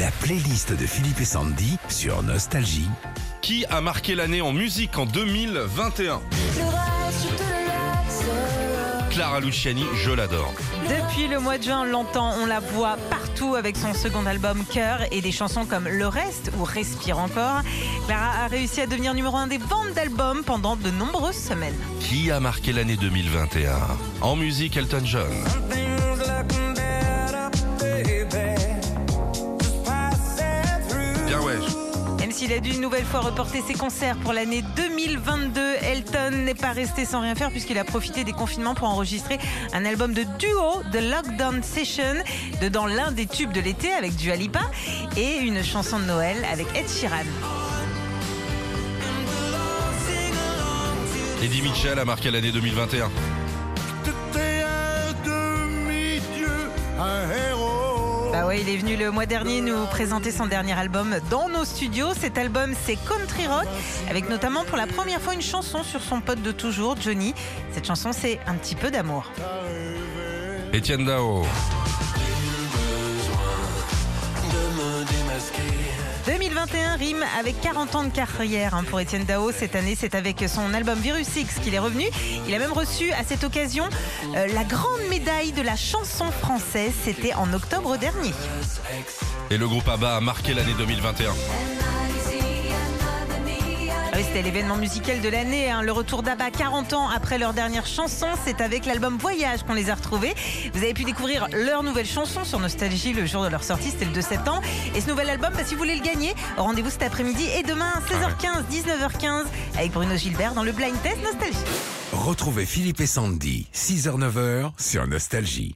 La playlist de Philippe et Sandy sur Nostalgie. Qui a marqué l'année en musique en 2021 Clara Luciani, je l'adore. Depuis le mois de juin, on l'entend, on la voit partout avec son second album Cœur et des chansons comme Le Reste ou Respire encore. Clara a réussi à devenir numéro un des ventes d'albums pendant de nombreuses semaines. Qui a marqué l'année 2021 En musique, Elton John. S'il a dû une nouvelle fois reporter ses concerts pour l'année 2022, Elton n'est pas resté sans rien faire puisqu'il a profité des confinements pour enregistrer un album de duo, The Lockdown Session, dedans l'un des tubes de l'été avec Dua Lipa et une chanson de Noël avec Ed Sheeran. Eddie Mitchell a marqué l'année 2021. Bah ouais, il est venu le mois dernier nous présenter son dernier album dans nos studios. Cet album, c'est Country Rock, avec notamment pour la première fois une chanson sur son pote de toujours, Johnny. Cette chanson, c'est Un petit peu d'amour. Etienne Dao. 2021 rime avec 40 ans de carrière hein, pour Étienne Dao. Cette année, c'est avec son album Virus X qu'il est revenu. Il a même reçu à cette occasion euh, la grande médaille de la chanson française. C'était en octobre dernier. Et le groupe ABBA a marqué l'année 2021. Ah oui, c'était l'événement musical de l'année. hein. Le retour d'ABBA 40 ans après leur dernière chanson. C'est avec l'album Voyage qu'on les a retrouvés. Vous avez pu découvrir leur nouvelle chanson sur Nostalgie le jour de leur sortie. C'était le 2 septembre. Et ce nouvel album, bah, si vous voulez le gagner, rendez-vous cet après-midi et demain 16h15, 19h15 avec Bruno Gilbert dans le Blind Test Nostalgie. Retrouvez Philippe et Sandy, 6h-9h sur Nostalgie.